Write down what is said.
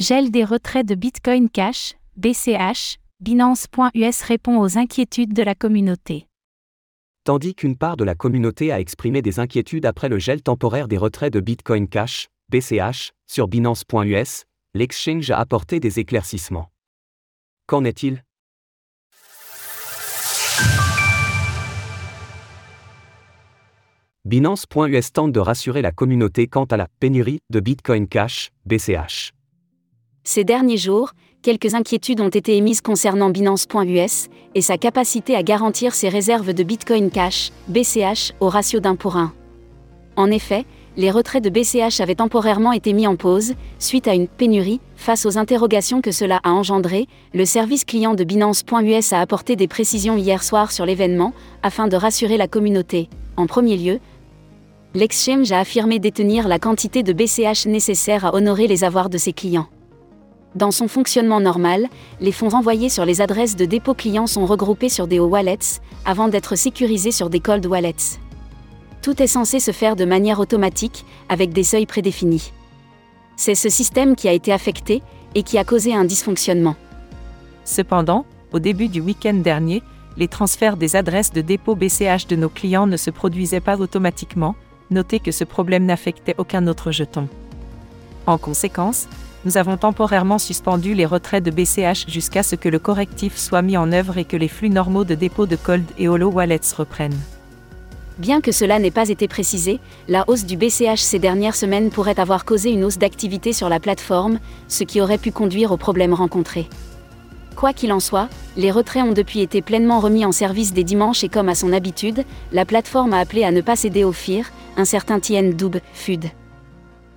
Gel des retraits de Bitcoin Cash, BCH, Binance.us répond aux inquiétudes de la communauté. Tandis qu'une part de la communauté a exprimé des inquiétudes après le gel temporaire des retraits de Bitcoin Cash, BCH, sur Binance.us, l'exchange a apporté des éclaircissements. Qu'en est-il? Binance.us tente de rassurer la communauté quant à la pénurie de Bitcoin Cash, BCH. Ces derniers jours, quelques inquiétudes ont été émises concernant Binance.us et sa capacité à garantir ses réserves de Bitcoin Cash, BCH, au ratio d'un pour un. En effet, les retraits de BCH avaient temporairement été mis en pause, suite à une pénurie, face aux interrogations que cela a engendré, le service client de Binance.us a apporté des précisions hier soir sur l'événement, afin de rassurer la communauté. En premier lieu, l'exchange a affirmé détenir la quantité de BCH nécessaire à honorer les avoirs de ses clients. Dans son fonctionnement normal, les fonds renvoyés sur les adresses de dépôt clients sont regroupés sur des wallets, avant d'être sécurisés sur des cold wallets. Tout est censé se faire de manière automatique, avec des seuils prédéfinis. C'est ce système qui a été affecté, et qui a causé un dysfonctionnement. Cependant, au début du week-end dernier, les transferts des adresses de dépôt BCH de nos clients ne se produisaient pas automatiquement, notez que ce problème n'affectait aucun autre jeton. En conséquence, nous avons temporairement suspendu les retraits de BCH jusqu'à ce que le correctif soit mis en œuvre et que les flux normaux de dépôt de Cold et Holo Wallets reprennent. Bien que cela n'ait pas été précisé, la hausse du BCH ces dernières semaines pourrait avoir causé une hausse d'activité sur la plateforme, ce qui aurait pu conduire aux problèmes rencontrés. Quoi qu'il en soit, les retraits ont depuis été pleinement remis en service des dimanches et comme à son habitude, la plateforme a appelé à ne pas céder au FIR, un certain Tien Doub, FUD.